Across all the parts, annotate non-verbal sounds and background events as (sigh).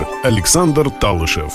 «Брендмастер» Александр Талышев.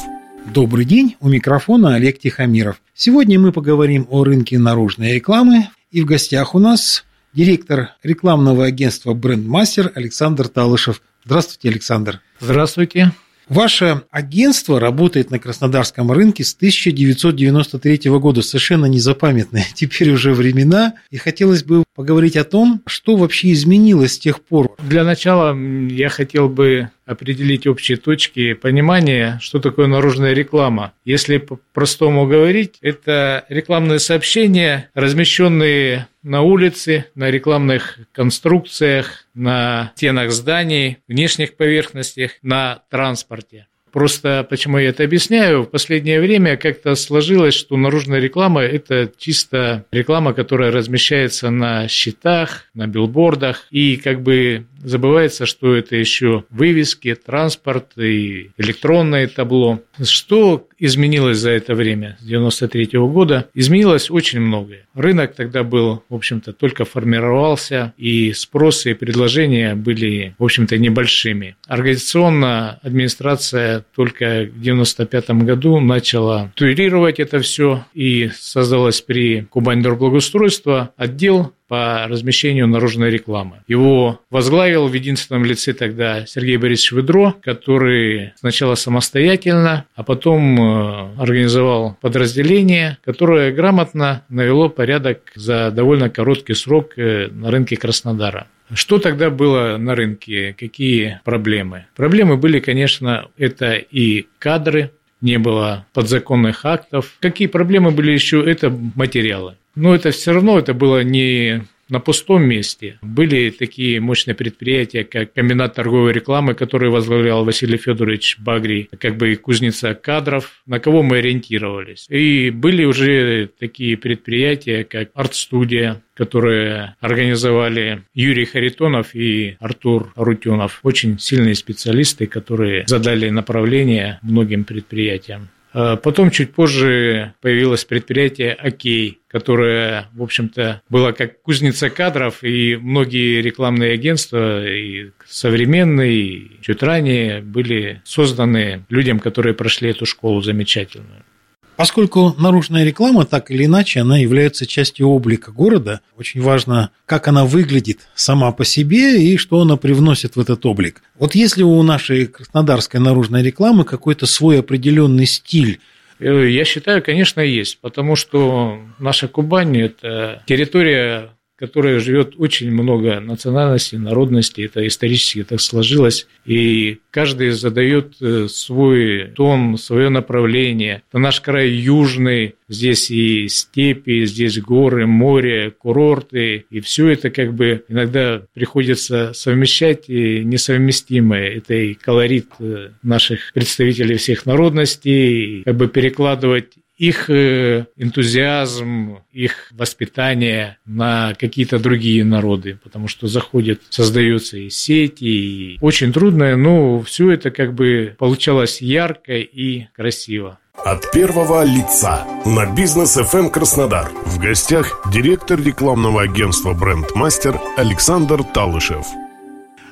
Добрый день, у микрофона Олег Тихомиров. Сегодня мы поговорим о рынке наружной рекламы, и в гостях у нас директор рекламного агентства «Брендмастер» Александр Талышев. Здравствуйте, Александр. Здравствуйте. Ваше агентство работает на краснодарском рынке с 1993 года, совершенно незапамятные (laughs) теперь уже времена. И хотелось бы поговорить о том, что вообще изменилось с тех пор. Для начала я хотел бы определить общие точки понимания, что такое наружная реклама. Если по-простому говорить, это рекламные сообщения, размещенные на улице, на рекламных конструкциях, на стенах зданий, внешних поверхностях, на транспорте. Просто почему я это объясняю, в последнее время как-то сложилось, что наружная реклама – это чисто реклама, которая размещается на щитах, на билбордах, и как бы забывается, что это еще вывески, транспорт и электронное табло. Что изменилось за это время, с 93 -го года? Изменилось очень многое. Рынок тогда был, в общем-то, только формировался, и спросы и предложения были, в общем-то, небольшими. Организационно администрация только в 95 году начала туерировать это все, и создалась при Кубань благоустройства отдел по размещению наружной рекламы. Его возглавил в единственном лице тогда Сергей Борисович Ведро, который сначала самостоятельно, а потом э, организовал подразделение, которое грамотно навело порядок за довольно короткий срок э, на рынке Краснодара. Что тогда было на рынке? Какие проблемы? Проблемы были, конечно, это и кадры, не было подзаконных актов. Какие проблемы были еще? Это материалы. Но это все равно это было не на пустом месте. Были такие мощные предприятия, как комбинат торговой рекламы, который возглавлял Василий Федорович Багрий, как бы кузница кадров, на кого мы ориентировались. И были уже такие предприятия, как арт-студия, которые организовали Юрий Харитонов и Артур Рутюнов. Очень сильные специалисты, которые задали направление многим предприятиям. А потом чуть позже появилось предприятие «Окей», которое, в общем-то, было как кузница кадров, и многие рекламные агентства, и современные, и чуть ранее, были созданы людям, которые прошли эту школу замечательную. Поскольку наружная реклама, так или иначе, она является частью облика города, очень важно, как она выглядит сама по себе и что она привносит в этот облик. Вот если у нашей краснодарской наружной рекламы какой-то свой определенный стиль, я считаю, конечно, есть, потому что наша Кубань – это территория которой живет очень много национальностей, народностей, это исторически так сложилось, и каждый задает э, свой тон, свое направление. Это наш край южный, здесь и степи, здесь горы, море, курорты, и все это как бы иногда приходится совмещать и несовместимое. Это и колорит э, наших представителей всех народностей, как бы перекладывать их э, энтузиазм, их воспитание на какие-то другие народы, потому что заходят, создаются и сети, и очень трудно, но все это как бы получалось ярко и красиво. От первого лица на бизнес FM Краснодар. В гостях директор рекламного агентства Брендмастер Александр Талышев.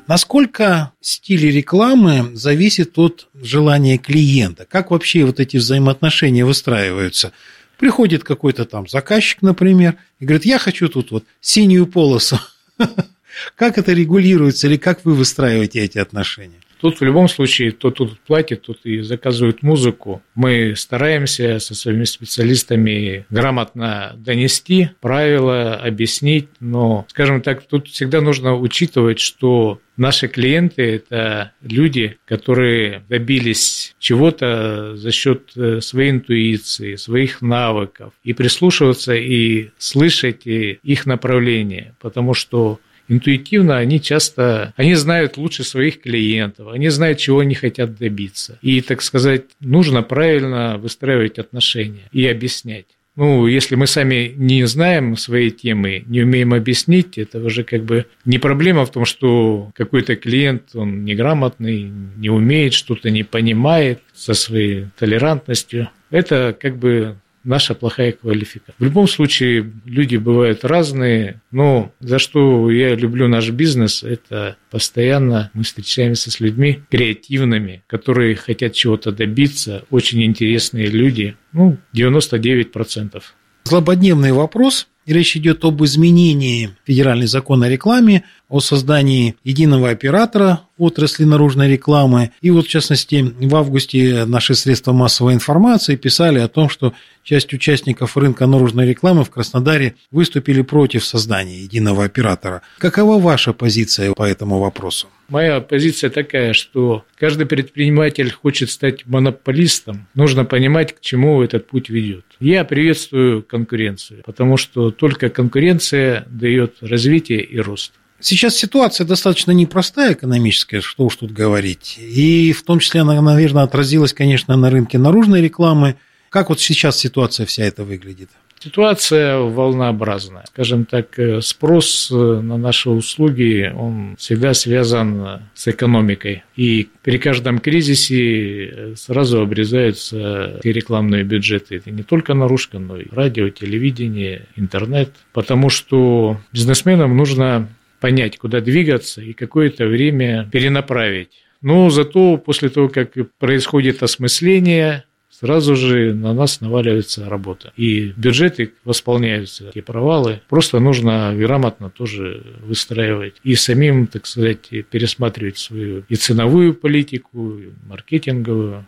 Насколько стиль рекламы зависит от желания клиента? Как вообще вот эти взаимоотношения выстраиваются? Приходит какой-то там заказчик, например, и говорит, я хочу тут вот синюю полосу. (laughs) Как это регулируется или как вы выстраиваете эти отношения? Тут в любом случае, кто тут платит, тот и заказывает музыку. Мы стараемся со своими специалистами грамотно донести правила, объяснить, но, скажем так, тут всегда нужно учитывать, что Наши клиенты – это люди, которые добились чего-то за счет э, своей интуиции, своих навыков, и прислушиваться и слышать их направление, потому что интуитивно они часто, они знают лучше своих клиентов, они знают, чего они хотят добиться. И, так сказать, нужно правильно выстраивать отношения и объяснять. Ну, если мы сами не знаем своей темы, не умеем объяснить, это уже как бы не проблема в том, что какой-то клиент, он неграмотный, не умеет, что-то не понимает со своей толерантностью. Это как бы наша плохая квалификация. В любом случае, люди бывают разные, но за что я люблю наш бизнес, это постоянно мы встречаемся с людьми креативными, которые хотят чего-то добиться, очень интересные люди, ну, 99%. Злободневный вопрос. Речь идет об изменении федеральный закон о рекламе, о создании единого оператора отрасли наружной рекламы. И вот, в частности, в августе наши средства массовой информации писали о том, что часть участников рынка наружной рекламы в Краснодаре выступили против создания единого оператора. Какова ваша позиция по этому вопросу? Моя позиция такая, что каждый предприниматель хочет стать монополистом. Нужно понимать, к чему этот путь ведет. Я приветствую конкуренцию, потому что только конкуренция дает развитие и рост. Сейчас ситуация достаточно непростая экономическая, что уж тут говорить. И в том числе она, наверное, отразилась, конечно, на рынке наружной рекламы. Как вот сейчас ситуация вся эта выглядит? Ситуация волнообразная. Скажем так, э, спрос э, на наши услуги, он всегда связан с экономикой. И при каждом кризисе э, сразу обрезаются и рекламные бюджеты. Это не только наружка, но и радио, телевидение, интернет. Потому что бизнесменам нужно понять, куда двигаться и какое-то время перенаправить. Но зато после того, как происходит осмысление, сразу же на нас наваливается работа. И бюджеты восполняются, эти провалы. Просто нужно грамотно тоже выстраивать. И самим, так сказать, пересматривать свою и ценовую политику, и маркетинговую.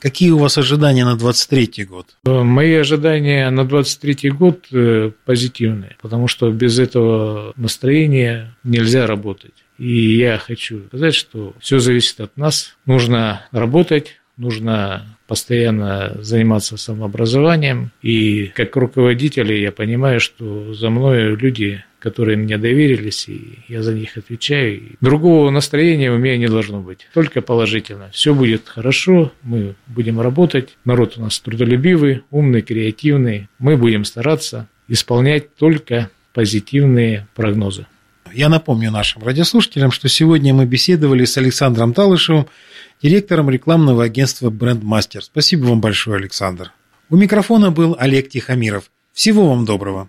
Какие у вас ожидания на 23 год? Э, мои ожидания на 23 год э, позитивные, потому что без этого настроения нельзя работать. И я хочу сказать, что все зависит от нас. Нужно работать, нужно постоянно заниматься самообразованием. И как руководитель я понимаю, что за мной люди, которые мне доверились, и я за них отвечаю. Другого настроения у меня не должно быть, только положительно. Все будет хорошо, мы будем работать. Народ у нас трудолюбивый, умный, креативный. Мы будем стараться исполнять только позитивные прогнозы. Я напомню нашим радиослушателям, что сегодня мы беседовали с Александром Талышевым, директором рекламного агентства «Брендмастер». Спасибо вам большое, Александр. У микрофона был Олег Тихомиров. Всего вам доброго.